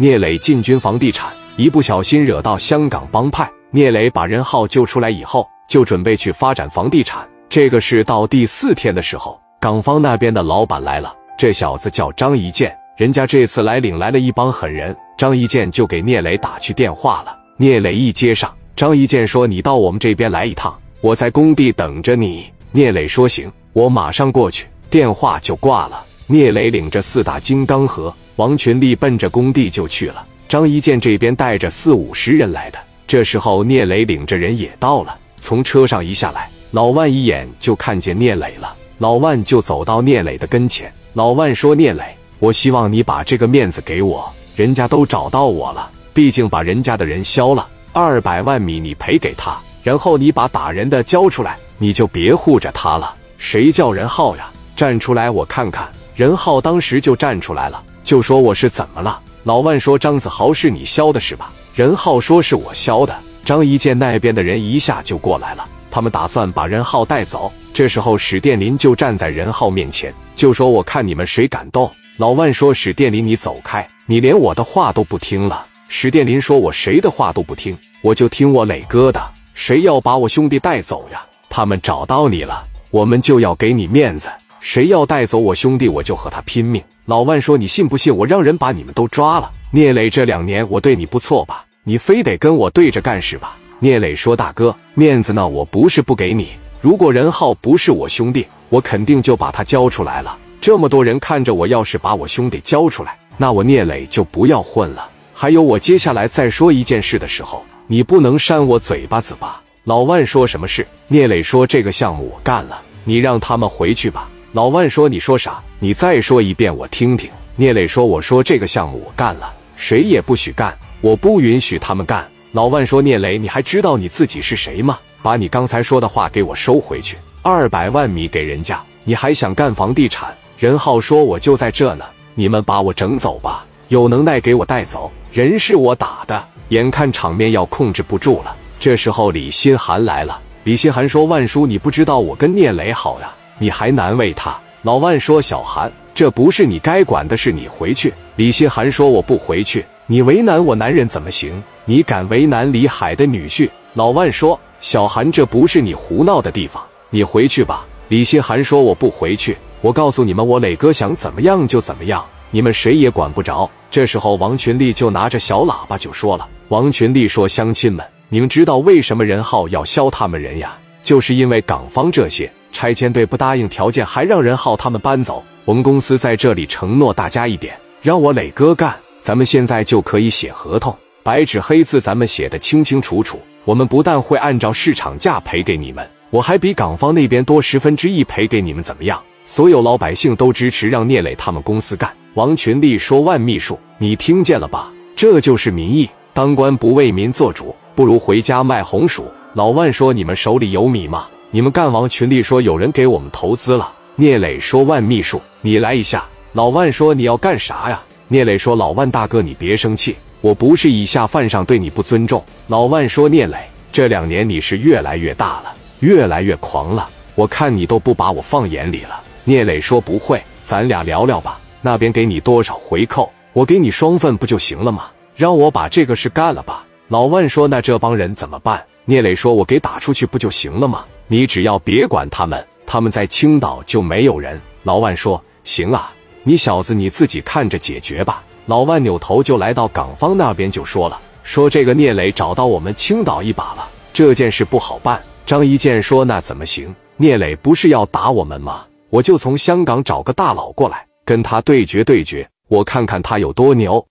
聂磊进军房地产，一不小心惹到香港帮派。聂磊把任浩救出来以后，就准备去发展房地产。这个是到第四天的时候，港方那边的老板来了，这小子叫张一建，人家这次来领来了一帮狠人。张一建就给聂磊打去电话了。聂磊一接上，张一建说：“你到我们这边来一趟，我在工地等着你。”聂磊说：“行，我马上过去。”电话就挂了。聂磊领着四大金刚和王群力奔着工地就去了。张一建这边带着四五十人来的。这时候，聂磊领着人也到了。从车上一下来，老万一眼就看见聂磊了。老万就走到聂磊的跟前。老万说：“聂磊，我希望你把这个面子给我。人家都找到我了，毕竟把人家的人削了，二百万米你赔给他，然后你把打人的交出来，你就别护着他了。谁叫任浩呀？站出来，我看看。”任浩当时就站出来了，就说：“我是怎么了？”老万说：“张子豪是你削的是吧？”任浩说：“是我削的。”张一见那边的人一下就过来了，他们打算把任浩带走。这时候史殿林就站在任浩面前，就说：“我看你们谁敢动。”老万说：“史殿林，你走开，你连我的话都不听了。”史殿林说：“我谁的话都不听，我就听我磊哥的。谁要把我兄弟带走呀？他们找到你了，我们就要给你面子。”谁要带走我兄弟，我就和他拼命。老万说：“你信不信我让人把你们都抓了？”聂磊这两年我对你不错吧？你非得跟我对着干是吧？聂磊说：“大哥，面子呢？我不是不给你。如果任浩不是我兄弟，我肯定就把他交出来了。这么多人看着我，要是把我兄弟交出来，那我聂磊就不要混了。还有，我接下来再说一件事的时候，你不能扇我嘴巴子吧？”老万说：“什么事？”聂磊说：“这个项目我干了，你让他们回去吧。”老万说：“你说啥？你再说一遍，我听听。”聂磊说：“我说这个项目我干了，谁也不许干，我不允许他们干。”老万说：“聂磊，你还知道你自己是谁吗？把你刚才说的话给我收回去。二百万米给人家，你还想干房地产？”任浩说：“我就在这呢，你们把我整走吧，有能耐给我带走。人是我打的，眼看场面要控制不住了。”这时候李新寒来了。李新寒说：“万叔，你不知道我跟聂磊好呀。”你还难为他？老万说：“小韩，这不是你该管的事，你回去。”李新寒说：“我不回去，你为难我男人怎么行？你敢为难李海的女婿？”老万说：“小韩，这不是你胡闹的地方，你回去吧。”李新寒说：“我不回去，我告诉你们，我磊哥想怎么样就怎么样，你们谁也管不着。”这时候，王群力就拿着小喇叭就说了：“王群力说，乡亲们，你们知道为什么任浩要削他们人呀？就是因为港方这些。”拆迁队不答应条件，还让任浩他们搬走。我们公司在这里承诺大家一点，让我磊哥干，咱们现在就可以写合同，白纸黑字，咱们写的清清楚楚。我们不但会按照市场价赔给你们，我还比港方那边多十分之一赔给你们，怎么样？所有老百姓都支持让聂磊他们公司干。王群力说：“万秘书，你听见了吧？这就是民意。当官不为民做主，不如回家卖红薯。”老万说：“你们手里有米吗？”你们干王群里说有人给我们投资了。聂磊说：“万秘书，你来一下。”老万说：“你要干啥呀？”聂磊说：“老万大哥，你别生气，我不是以下犯上，对你不尊重。”老万说：“聂磊，这两年你是越来越大了，越来越狂了，我看你都不把我放眼里了。”聂磊说：“不会，咱俩聊聊吧。那边给你多少回扣，我给你双份不就行了吗？让我把这个事干了吧。”老万说：“那这帮人怎么办？”聂磊说：“我给打出去不就行了吗？”你只要别管他们，他们在青岛就没有人。老万说：“行啊，你小子你自己看着解决吧。”老万扭头就来到港方那边，就说了：“说这个聂磊找到我们青岛一把了，这件事不好办。”张一建说：“那怎么行？聂磊不是要打我们吗？我就从香港找个大佬过来，跟他对决对决，我看看他有多牛。”